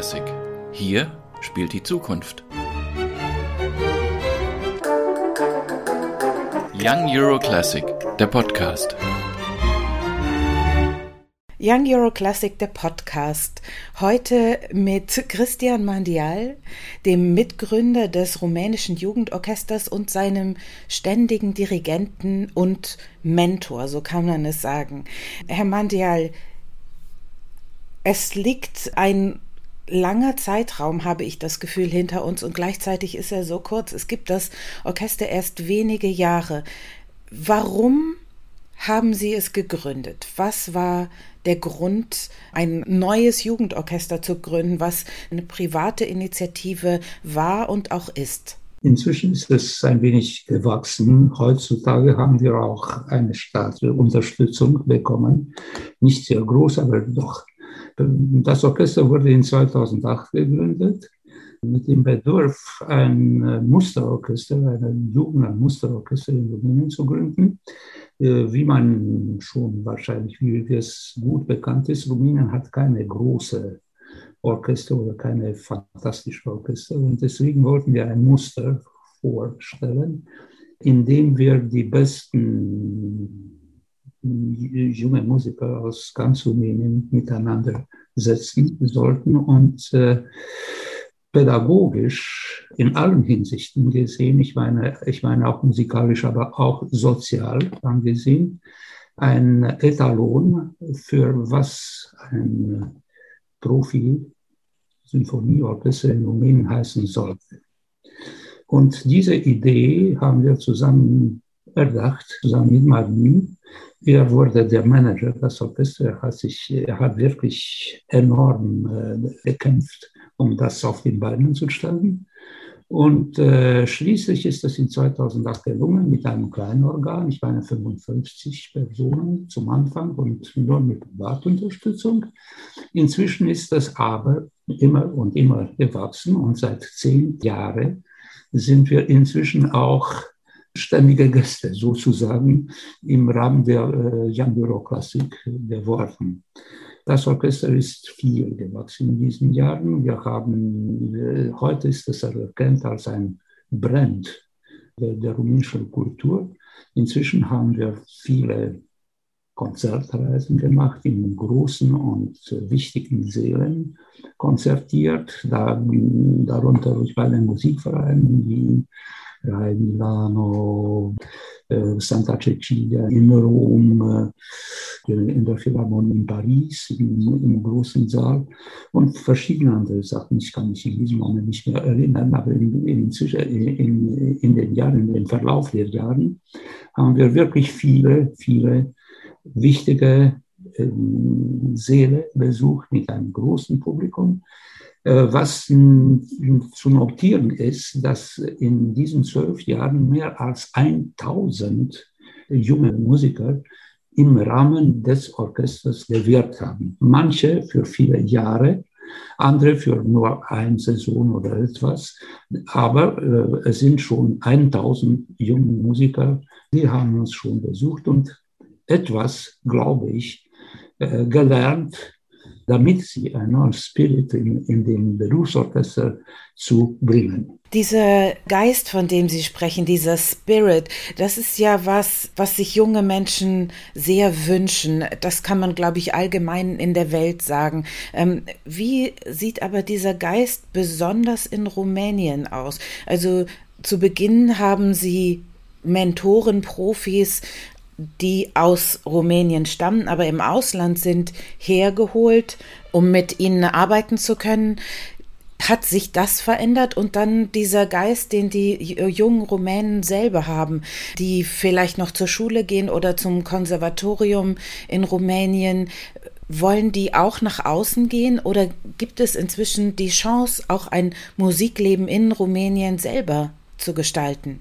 Classic. Hier spielt die Zukunft. Young Euro Classic, der Podcast. Young Euro Classic, der Podcast. Heute mit Christian Mandial, dem Mitgründer des rumänischen Jugendorchesters und seinem ständigen Dirigenten und Mentor, so kann man es sagen. Herr Mandial, es liegt ein langer Zeitraum, habe ich das Gefühl, hinter uns und gleichzeitig ist er so kurz. Es gibt das Orchester erst wenige Jahre. Warum haben Sie es gegründet? Was war der Grund, ein neues Jugendorchester zu gründen, was eine private Initiative war und auch ist? Inzwischen ist es ein wenig gewachsen. Heutzutage haben wir auch eine staatliche Unterstützung bekommen. Nicht sehr groß, aber doch das Orchester wurde in 2008 gegründet mit dem Bedurf, ein äh, Musterorchester, ein Jugendmusterorchester in Rumänien zu gründen. Äh, wie man schon wahrscheinlich, wie es gut bekannt ist, Rumänien hat keine große Orchester oder keine fantastische Orchester und deswegen wollten wir ein Muster vorstellen, in dem wir die besten junge Musiker aus ganz Rumänien miteinander setzen sollten und äh, pädagogisch in allen Hinsichten gesehen, ich meine, ich meine auch musikalisch, aber auch sozial angesehen, ein Etalon für was ein Profi-Symphonieorchester in Rumänien heißen sollte. Und diese Idee haben wir zusammen erdacht, zusammen mit Martin, er wurde der Manager des Orchesters. Er hat, sich, er hat wirklich enorm äh, gekämpft, um das auf den Beinen zu stellen. Und äh, schließlich ist es in 2008 gelungen mit einem kleinen Organ, ich meine 55 Personen zum Anfang und nur mit Privatunterstützung. Inzwischen ist das aber immer und immer gewachsen und seit zehn Jahren sind wir inzwischen auch ständige Gäste sozusagen im Rahmen der äh, Young Bureauklassik geworden. Das Orchester ist viel gewachsen in diesen Jahren. Wir haben, äh, heute ist es erkannt als ein Brand der, der rumänischen Kultur. Inzwischen haben wir viele Konzertreisen gemacht in großen und wichtigen Seelen, konzertiert, da, darunter bei den Musikvereinen wie Rai Milano, äh, Santa Cecilia in Rom, äh, in der Philharmonie in Paris, im, im, großen Saal und verschiedene andere Sachen. Ich kann mich in diesem Moment nicht mehr erinnern, aber in, in, in, in den Jahren, im Verlauf der Jahre haben wir wirklich viele, viele wichtige ähm, Seele besucht mit einem großen Publikum. Äh, was zu notieren ist, dass in diesen zwölf Jahren mehr als 1000 junge Musiker im Rahmen des Orchesters gewirkt haben. Manche für viele Jahre, andere für nur eine Saison oder etwas. Aber äh, es sind schon 1000 junge Musiker, die haben uns schon besucht und etwas, glaube ich, äh, gelernt damit sie einen Spirit in, in den Berufsorchester zu bringen. Dieser Geist, von dem Sie sprechen, dieser Spirit, das ist ja was, was sich junge Menschen sehr wünschen. Das kann man, glaube ich, allgemein in der Welt sagen. Ähm, wie sieht aber dieser Geist besonders in Rumänien aus? Also zu Beginn haben Sie Mentoren, Profis die aus Rumänien stammen, aber im Ausland sind, hergeholt, um mit ihnen arbeiten zu können. Hat sich das verändert und dann dieser Geist, den die jungen Rumänen selber haben, die vielleicht noch zur Schule gehen oder zum Konservatorium in Rumänien, wollen die auch nach außen gehen oder gibt es inzwischen die Chance, auch ein Musikleben in Rumänien selber zu gestalten?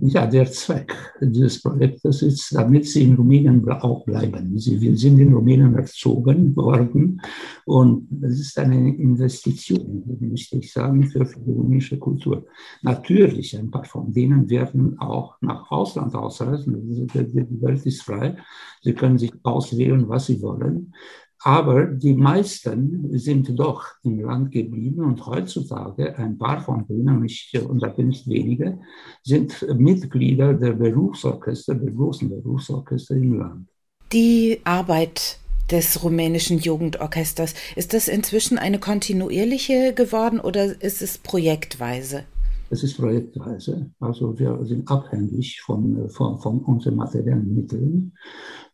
Ja, der Zweck dieses Projektes ist, damit sie in Rumänien auch bleiben. Sie sind in Rumänien erzogen worden und das ist eine Investition, möchte ich sagen, für, die rumänische Kultur. Natürlich, ein paar von denen werden auch nach Ausland ausreisen. Die Welt ist frei. Sie können sich auswählen, was sie wollen. Aber die meisten sind doch im Land geblieben und heutzutage, ein paar von denen, und da bin ich wenige, sind Mitglieder der Berufsorchester, der großen Berufsorchester im Land. Die Arbeit des rumänischen Jugendorchesters, ist das inzwischen eine kontinuierliche geworden oder ist es projektweise? Es ist projektweise. Also wir sind abhängig von, von, von unseren materiellen Mitteln.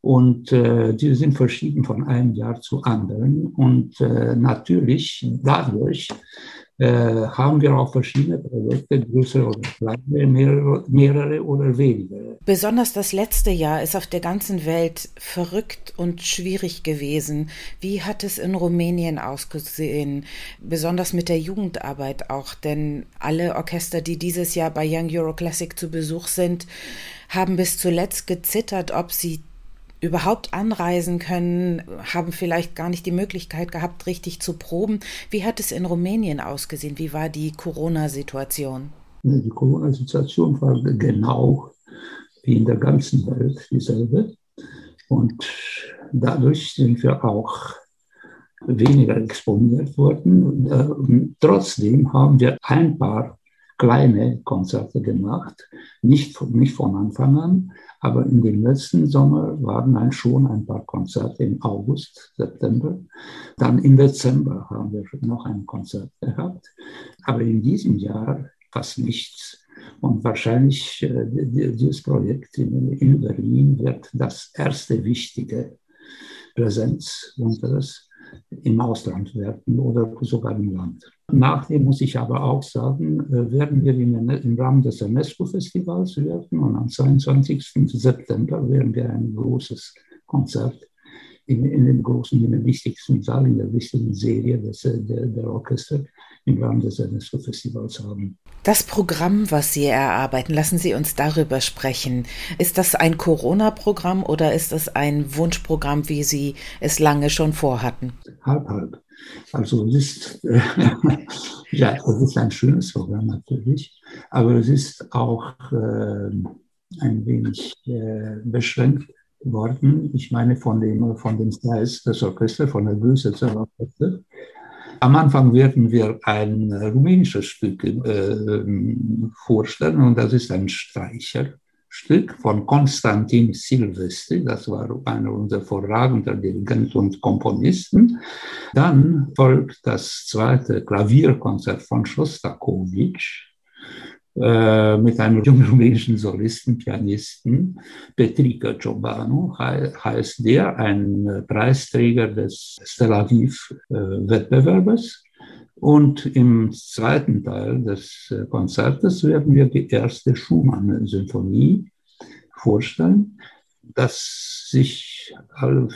Und äh, die sind verschieden von einem Jahr zu anderen. Und äh, natürlich dadurch äh, haben wir auch verschiedene Projekte, größere oder kleine, mehrere, mehrere oder weniger. Besonders das letzte Jahr ist auf der ganzen Welt verrückt und schwierig gewesen. Wie hat es in Rumänien ausgesehen? Besonders mit der Jugendarbeit auch, denn alle Orchester, die dieses Jahr bei Young Euro Classic zu Besuch sind, haben bis zuletzt gezittert, ob sie überhaupt anreisen können, haben vielleicht gar nicht die Möglichkeit gehabt, richtig zu proben. Wie hat es in Rumänien ausgesehen? Wie war die Corona-Situation? Die Corona-Situation war genau wie in der ganzen Welt dieselbe. Und dadurch sind wir auch weniger exponiert worden. Trotzdem haben wir ein paar kleine Konzerte gemacht, nicht, nicht von Anfang an, aber in den letzten Sommer waren dann schon ein paar Konzerte im August, September. Dann im Dezember haben wir noch ein Konzert gehabt. Aber in diesem Jahr fast nichts. Und wahrscheinlich äh, dieses Projekt in, in Berlin wird das erste wichtige Präsenz unseres im Ausland werden oder sogar im Land. Nachdem muss ich aber auch sagen, äh, werden wir im Rahmen des UNESCO-Festivals werden und am 22. September werden wir ein großes Konzert in, in dem großen, in dem wichtigsten Saal, in der wichtigen Serie des, äh, der, der Orchester im Rahmen des UNESCO-Festivals haben. Das Programm, was Sie erarbeiten, lassen Sie uns darüber sprechen. Ist das ein Corona-Programm oder ist das ein Wunschprogramm, wie Sie es lange schon vorhatten? Halb, halb. Also es ist, äh, ja, es ist ein schönes Programm natürlich, aber es ist auch äh, ein wenig äh, beschränkt worden. Ich meine von dem, von dem Size des Orchesters, von der Größe des Orchesters. Am Anfang werden wir ein rumänisches Stück äh, vorstellen und das ist ein Streicherstück von Konstantin Silvestri, das war einer unserer vorragenden Dirigenten und Komponisten. Dann folgt das zweite Klavierkonzert von Schostakowitsch äh, mit einem jungen rumänischen Solisten, Pianisten, Petrica Ciobanu heißt der, ein äh, Preisträger des Tel Aviv-Wettbewerbes. Äh, Und im zweiten Teil des Konzertes werden wir die erste Schumann-Symphonie vorstellen, das sich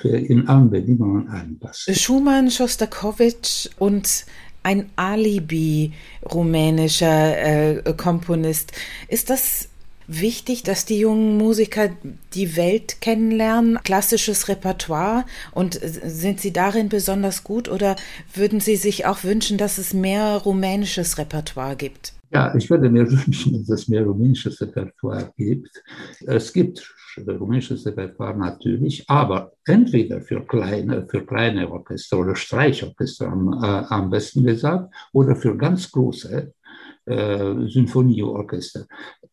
in allen Bedingungen einpasst. Schumann, Schostakowitsch und ein Alibi rumänischer äh, Komponist. Ist das wichtig, dass die jungen Musiker die Welt kennenlernen, klassisches Repertoire und sind sie darin besonders gut oder würden Sie sich auch wünschen, dass es mehr rumänisches Repertoire gibt? Ja, ich würde mir wünschen, dass es mehr rumänisches Repertoire gibt. Es gibt rumänisches Repertoire natürlich, aber entweder für kleine, für kleine Orchester oder Streichorchester am, äh, am besten gesagt, oder für ganz große äh, Symphonieorchester.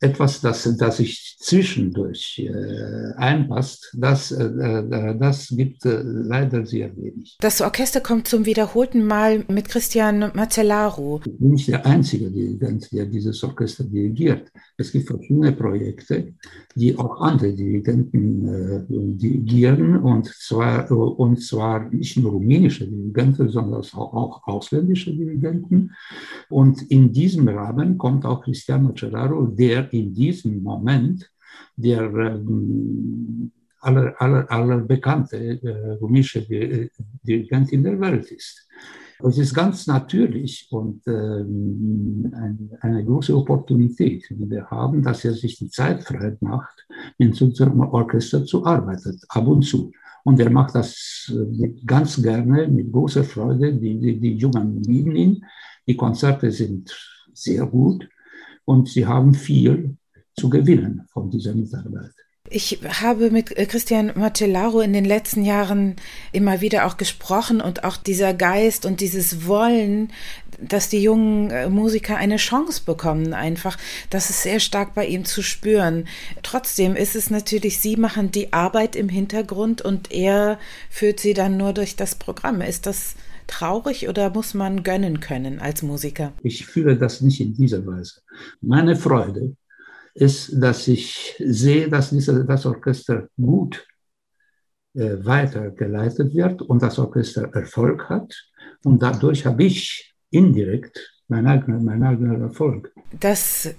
Etwas, das, das sich zwischendurch äh, einpasst, das, äh, äh das gibt äh, leider sehr wenig. Das Orchester kommt zum wiederholten Mal mit Christian Marcellaru. Ich bin nicht der einzige Dirigent, der dieses Orchester dirigiert. Es gibt verschiedene Projekte, die auch andere Dirigenten äh, dirigieren und zwar, und zwar nicht nur rumänische Dirigenten, sondern auch, ausländische Dirigenten. Und in diesem Rahmen kommt auch Cristiano Cerraro, der in diesem Moment der ähm, aller, aller, aller bekannte äh, rumänische Dirigent in der Welt ist. Es ist ganz natürlich und ähm, ein, eine große Opportunität, die wir haben, dass er sich die Zeit frei macht, in unserem Orchester zu arbeiten, ab und zu. Und er macht das äh, ganz gerne, mit großer Freude. Die, die, die Jungen lieben ihn. Die Konzerte sind sehr gut und sie haben viel zu gewinnen von dieser Mitarbeit. Ich habe mit äh, Christian Martellaro in den letzten Jahren immer wieder auch gesprochen und auch dieser Geist und dieses Wollen, dass die jungen äh, Musiker eine Chance bekommen, einfach, das ist sehr stark bei ihm zu spüren. Trotzdem ist es natürlich, sie machen die Arbeit im Hintergrund und er führt sie dann nur durch das Programm. Ist das traurig oder muss man gönnen können als Musiker? Ich fühle das nicht in dieser Weise. Meine Freude ist, dass ich sehe, dass diese, das Orchester gut äh, weitergeleitet wird und das Orchester Erfolg hat. Und dadurch habe ich indirekt meinen eigenen, mein eigener Erfolg. Das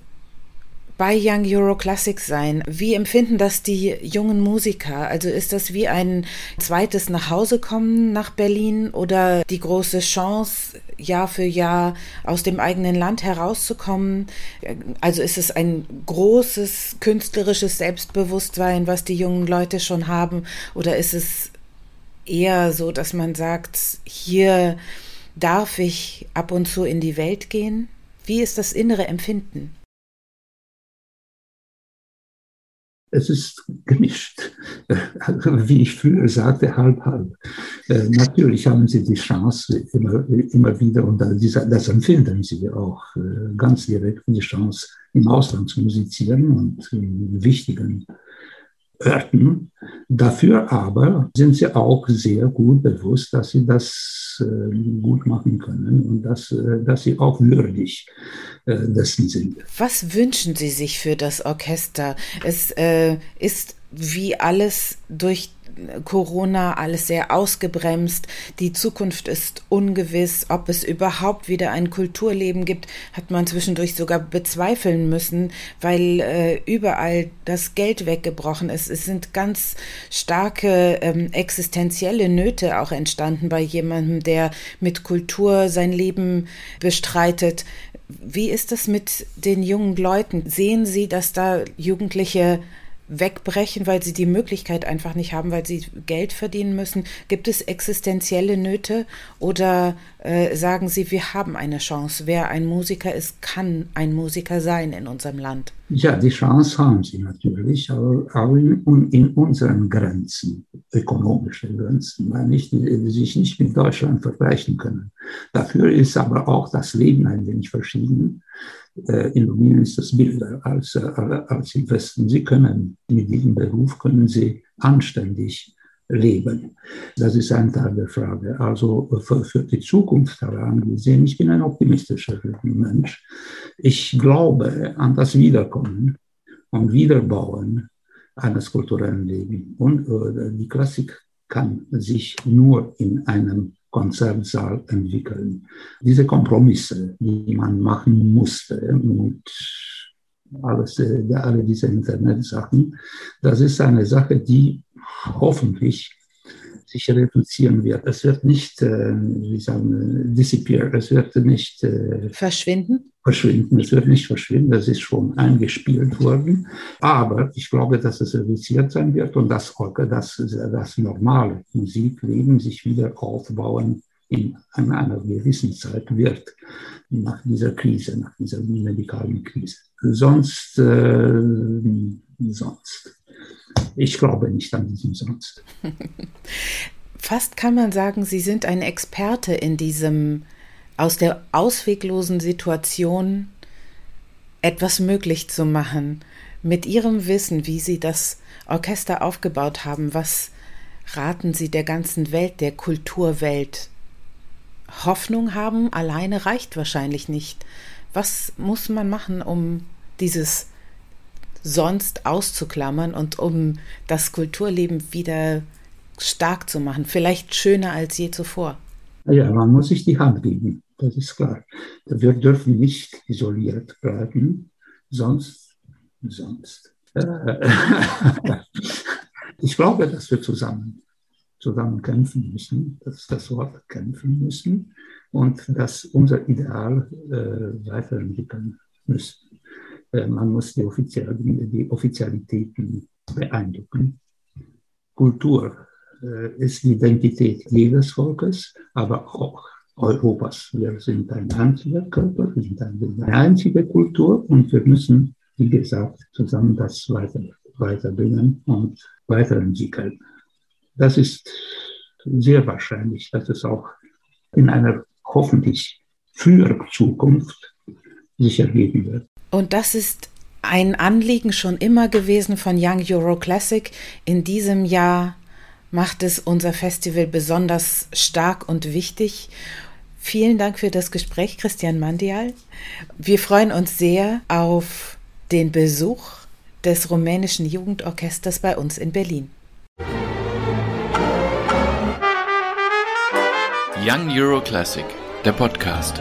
bei Young Euro Classics sein. Wie empfinden das die jungen Musiker? Also ist das wie ein zweites Nachhausekommen nach Berlin oder die große Chance, Jahr für Jahr aus dem eigenen Land herauszukommen? Also ist es ein großes künstlerisches Selbstbewusstsein, was die jungen Leute schon haben? Oder ist es eher so, dass man sagt, hier darf ich ab und zu in die Welt gehen? Wie ist das innere Empfinden? Es ist gemischt, wie ich früher sagte, halb halb. Äh, natürlich haben sie die Chance immer, immer wieder, und das empfinden sie auch äh, ganz direkt, die Chance, im Ausland zu musizieren und in wichtigen Orten. Dafür aber sind sie auch sehr gut bewusst, dass sie das äh, gut machen können und dass, äh, dass sie auch würdig äh, dessen sind. Was wünschen Sie sich für das Orchester? Es äh, ist wie alles durch Corona alles sehr ausgebremst. Die Zukunft ist ungewiss. Ob es überhaupt wieder ein Kulturleben gibt, hat man zwischendurch sogar bezweifeln müssen, weil äh, überall das Geld weggebrochen ist. Es sind ganz starke ähm, existenzielle Nöte auch entstanden bei jemandem, der mit Kultur sein Leben bestreitet. Wie ist das mit den jungen Leuten? Sehen Sie, dass da Jugendliche wegbrechen, weil sie die Möglichkeit einfach nicht haben, weil sie Geld verdienen müssen? Gibt es existenzielle Nöte oder äh, sagen Sie, wir haben eine Chance? Wer ein Musiker ist, kann ein Musiker sein in unserem Land. Ja, die Chance haben sie natürlich, aber, aber in, in, unseren Grenzen, ökonomische Grenzen, weil nicht, die sich nicht mit Deutschland vergleichen können. Dafür ist aber auch das Leben ein wenig verschieden. Äh, in Rumänien ist das billiger als, als im Westen. Sie können mit diesem Beruf können sie anständig leben. Das ist ein Teil der Frage. Also für, für die Zukunft herangesehen, ich bin ein optimistischer Mensch. Ich glaube an das Wiederkommen und Wiederbauen eines kulturellen Lebens. Und äh, die Klassik kann sich nur in einem Konzertsaal entwickeln. Diese Kompromisse, die man machen musste und alles, äh, alle diese Internetsachen, das ist eine Sache, die hoffentlich sich reduzieren wird. Es wird nicht, äh, wie sagen, disappear, es wird nicht äh, verschwinden. Verschwinden, es wird nicht verschwinden, das ist schon eingespielt worden. Aber ich glaube, dass es reduziert sein wird und dass das, das normale Musikleben sich wieder aufbauen in einer gewissen Zeit wird nach dieser Krise, nach dieser medikalen Krise. Sonst, äh, sonst ich glaube nicht an diesen Sonst. Fast kann man sagen, Sie sind ein Experte in diesem aus der ausweglosen Situation etwas möglich zu machen. Mit Ihrem Wissen, wie Sie das Orchester aufgebaut haben, was raten Sie der ganzen Welt, der Kulturwelt? Hoffnung haben alleine reicht wahrscheinlich nicht. Was muss man machen, um dieses sonst auszuklammern und um das Kulturleben wieder stark zu machen, vielleicht schöner als je zuvor. Ja, man muss sich die Hand geben, das ist klar. Wir dürfen nicht isoliert bleiben, sonst, sonst. ich glaube, dass wir zusammen, zusammen kämpfen müssen, das ist das Wort kämpfen müssen und dass unser Ideal äh, weiterentwickeln müssen. Äh, man muss die, Offizial die Offizialitäten beeindrucken. Kultur äh, ist die Identität jedes Volkes, aber auch Europas. Wir sind ein einziger Körper, wir sind eine einzige Kultur und wir müssen, wie gesagt, zusammen das weiter, weiterbringen und weiterentwickeln. Das ist sehr wahrscheinlich, dass es auch in einer hoffentlich früheren Zukunft sich ergeben wird. Und das ist ein Anliegen schon immer gewesen von Young Euro Classic. In diesem Jahr macht es unser Festival besonders stark und wichtig. Vielen Dank für das Gespräch, Christian Mandial. Wir freuen uns sehr auf den Besuch des rumänischen Jugendorchesters bei uns in Berlin. Young Euro Classic, der Podcast.